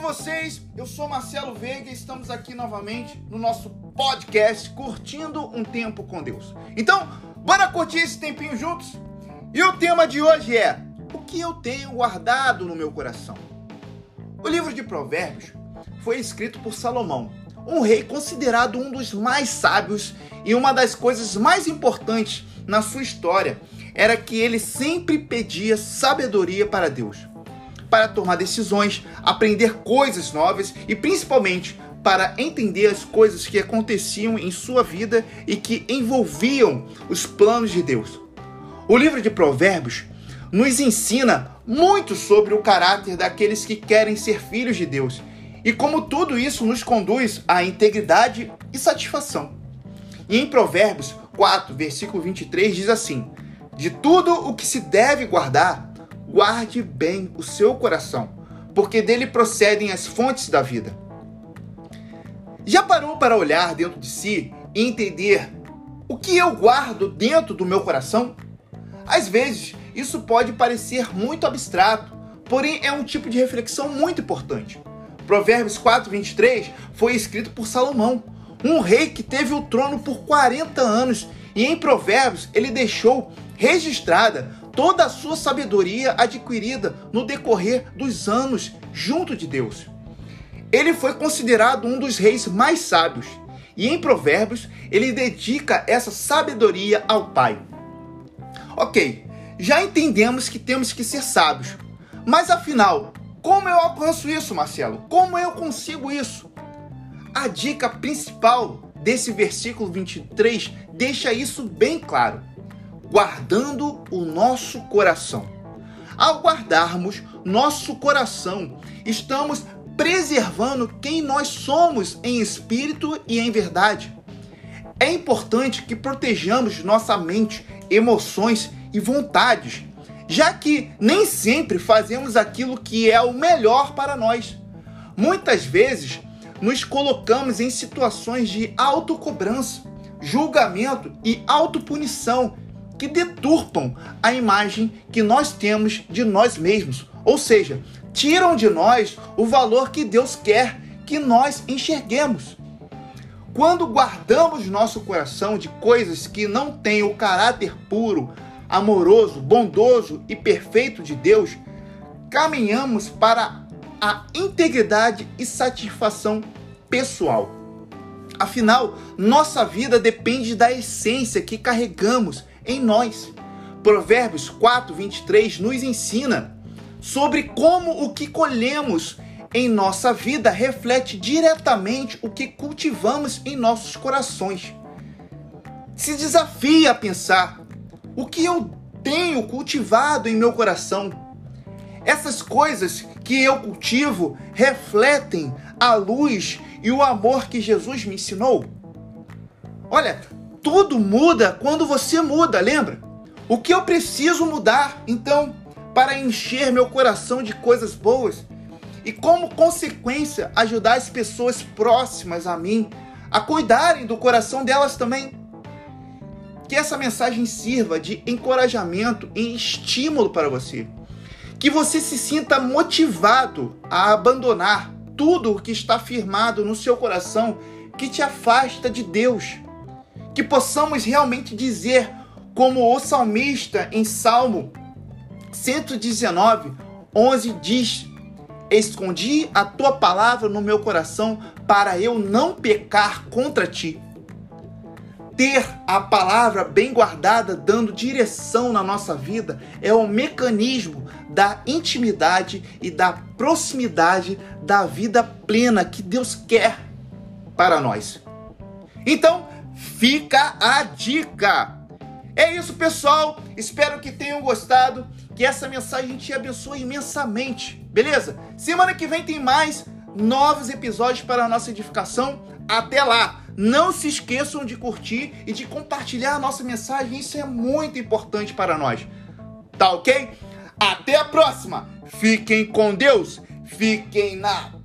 com vocês? Eu sou Marcelo Veiga e estamos aqui novamente no nosso podcast Curtindo um Tempo com Deus. Então, bora curtir esse tempinho juntos? E o tema de hoje é: O que eu tenho guardado no meu coração? O livro de Provérbios foi escrito por Salomão, um rei considerado um dos mais sábios e uma das coisas mais importantes na sua história era que ele sempre pedia sabedoria para Deus para tomar decisões, aprender coisas novas e principalmente para entender as coisas que aconteciam em sua vida e que envolviam os planos de Deus. O livro de Provérbios nos ensina muito sobre o caráter daqueles que querem ser filhos de Deus e como tudo isso nos conduz à integridade e satisfação. E em Provérbios 4, versículo 23 diz assim: De tudo o que se deve guardar, guarde bem o seu coração, porque dele procedem as fontes da vida. Já parou para olhar dentro de si e entender o que eu guardo dentro do meu coração? Às vezes, isso pode parecer muito abstrato, porém é um tipo de reflexão muito importante. Provérbios 4:23 foi escrito por Salomão, um rei que teve o trono por 40 anos, e em Provérbios ele deixou registrada toda a sua sabedoria adquirida no decorrer dos anos junto de Deus. Ele foi considerado um dos reis mais sábios, e em Provérbios ele dedica essa sabedoria ao Pai. Ok, já entendemos que temos que ser sábios, mas afinal, como eu alcanço isso, Marcelo? Como eu consigo isso? A dica principal desse versículo 23 deixa isso bem claro guardando o nosso coração. Ao guardarmos nosso coração, estamos preservando quem nós somos em espírito e em verdade. É importante que protejamos nossa mente, emoções e vontades, já que nem sempre fazemos aquilo que é o melhor para nós. Muitas vezes nos colocamos em situações de autocobrança, julgamento e autopunição que deturpam a imagem que nós temos de nós mesmos, ou seja, tiram de nós o valor que Deus quer que nós enxerguemos. Quando guardamos nosso coração de coisas que não têm o caráter puro, amoroso, bondoso e perfeito de Deus, caminhamos para a integridade e satisfação pessoal. Afinal, nossa vida depende da essência que carregamos em nós. Provérbios 4, 23 nos ensina sobre como o que colhemos em nossa vida reflete diretamente o que cultivamos em nossos corações. Se desafia a pensar: o que eu tenho cultivado em meu coração? Essas coisas que eu cultivo refletem a luz e o amor que Jesus me ensinou? Olha, tudo muda quando você muda, lembra? O que eu preciso mudar, então, para encher meu coração de coisas boas e, como consequência, ajudar as pessoas próximas a mim a cuidarem do coração delas também? Que essa mensagem sirva de encorajamento e estímulo para você. Que você se sinta motivado a abandonar tudo o que está firmado no seu coração que te afasta de Deus que possamos realmente dizer, como o salmista em Salmo 119, 11 diz: Escondi a tua palavra no meu coração para eu não pecar contra ti. Ter a palavra bem guardada, dando direção na nossa vida, é o mecanismo da intimidade e da proximidade da vida plena que Deus quer para nós. Então, Fica a dica. É isso, pessoal. Espero que tenham gostado, que essa mensagem te abençoe imensamente. Beleza? Semana que vem tem mais novos episódios para a nossa edificação. Até lá. Não se esqueçam de curtir e de compartilhar a nossa mensagem. Isso é muito importante para nós. Tá ok? Até a próxima. Fiquem com Deus. Fiquem na.